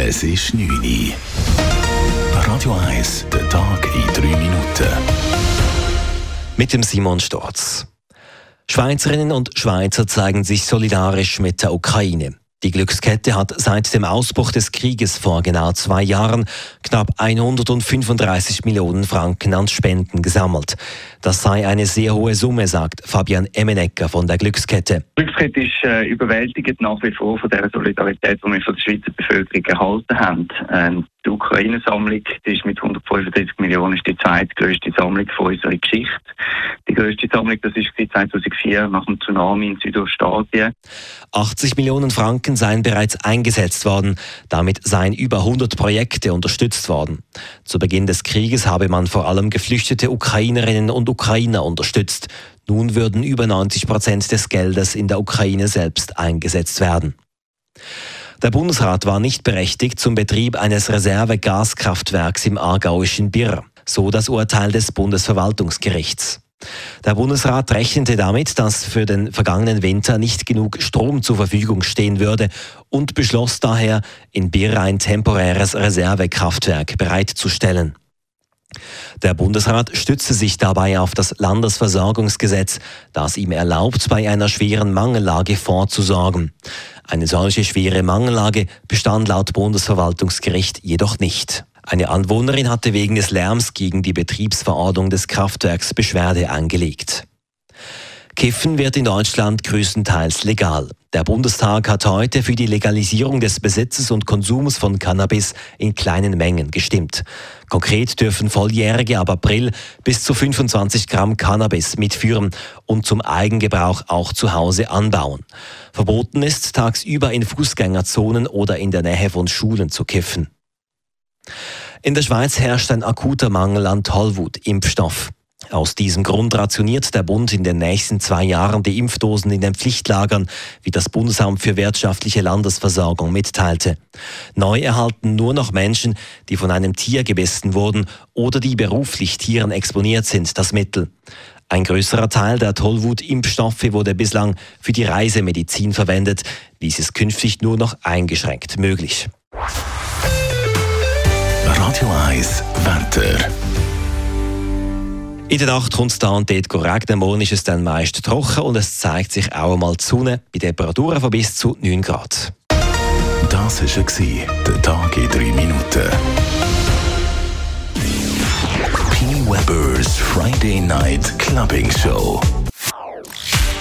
Es ist 9 Uhr. Radio 1, der Tag in 3 Minuten. Mit dem Simon Storz. Schweizerinnen und Schweizer zeigen sich solidarisch mit der Ukraine. Die Glückskette hat seit dem Ausbruch des Krieges vor genau zwei Jahren knapp 135 Millionen Franken an Spenden gesammelt. Das sei eine sehr hohe Summe, sagt Fabian Emenecker von der Glückskette. Glückskette ist äh, überwältigend nach wie vor von der Solidarität, die wir von der Schweizer Bevölkerung erhalten haben. Ähm, die Ukraine-Sammlung ist mit 135 Millionen ist die zweitgrößte Sammlung von unserer Geschichte. Die größte Sammlung, das ist 2004 nach dem Tsunami in Südostasien. 80 Millionen Franken seien bereits eingesetzt worden. Damit seien über 100 Projekte unterstützt worden. Zu Beginn des Krieges habe man vor allem geflüchtete Ukrainerinnen und Ukrainer unterstützt. Nun würden über 90 Prozent des Geldes in der Ukraine selbst eingesetzt werden. Der Bundesrat war nicht berechtigt zum Betrieb eines Reservegaskraftwerks im aargauischen Birr, so das Urteil des Bundesverwaltungsgerichts. Der Bundesrat rechnete damit, dass für den vergangenen Winter nicht genug Strom zur Verfügung stehen würde und beschloss daher, in Bir ein temporäres Reservekraftwerk bereitzustellen. Der Bundesrat stützte sich dabei auf das Landesversorgungsgesetz, das ihm erlaubt, bei einer schweren Mangellage vorzusorgen. Eine solche schwere Mangellage bestand laut Bundesverwaltungsgericht jedoch nicht. Eine Anwohnerin hatte wegen des Lärms gegen die Betriebsverordnung des Kraftwerks Beschwerde eingelegt. Kiffen wird in Deutschland größtenteils legal. Der Bundestag hat heute für die Legalisierung des Besitzes und Konsums von Cannabis in kleinen Mengen gestimmt. Konkret dürfen Volljährige ab April bis zu 25 Gramm Cannabis mitführen und zum Eigengebrauch auch zu Hause anbauen. Verboten ist, tagsüber in Fußgängerzonen oder in der Nähe von Schulen zu kiffen. In der Schweiz herrscht ein akuter Mangel an Tollwut-Impfstoff. Aus diesem Grund rationiert der Bund in den nächsten zwei Jahren die Impfdosen in den Pflichtlagern, wie das Bundesamt für wirtschaftliche Landesversorgung mitteilte. Neu erhalten nur noch Menschen, die von einem Tier gebissen wurden oder die beruflich Tieren exponiert sind, das Mittel. Ein größerer Teil der Tollwut-Impfstoffe wurde bislang für die Reisemedizin verwendet. Dies ist künftig nur noch eingeschränkt möglich. Radio 1, Wetter. In der Nacht kommt es da und dort regnen. Morgen ist es dann meist trocken und es zeigt sich auch einmal die Sonne bei Temperaturen von bis zu 9 Grad. Das war der Tag in 3 Minuten. P. Weber's Friday Night Clubbing Show.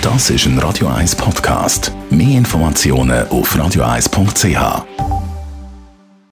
Das ist ein Radio 1 Podcast. Mehr Informationen auf radio1.ch.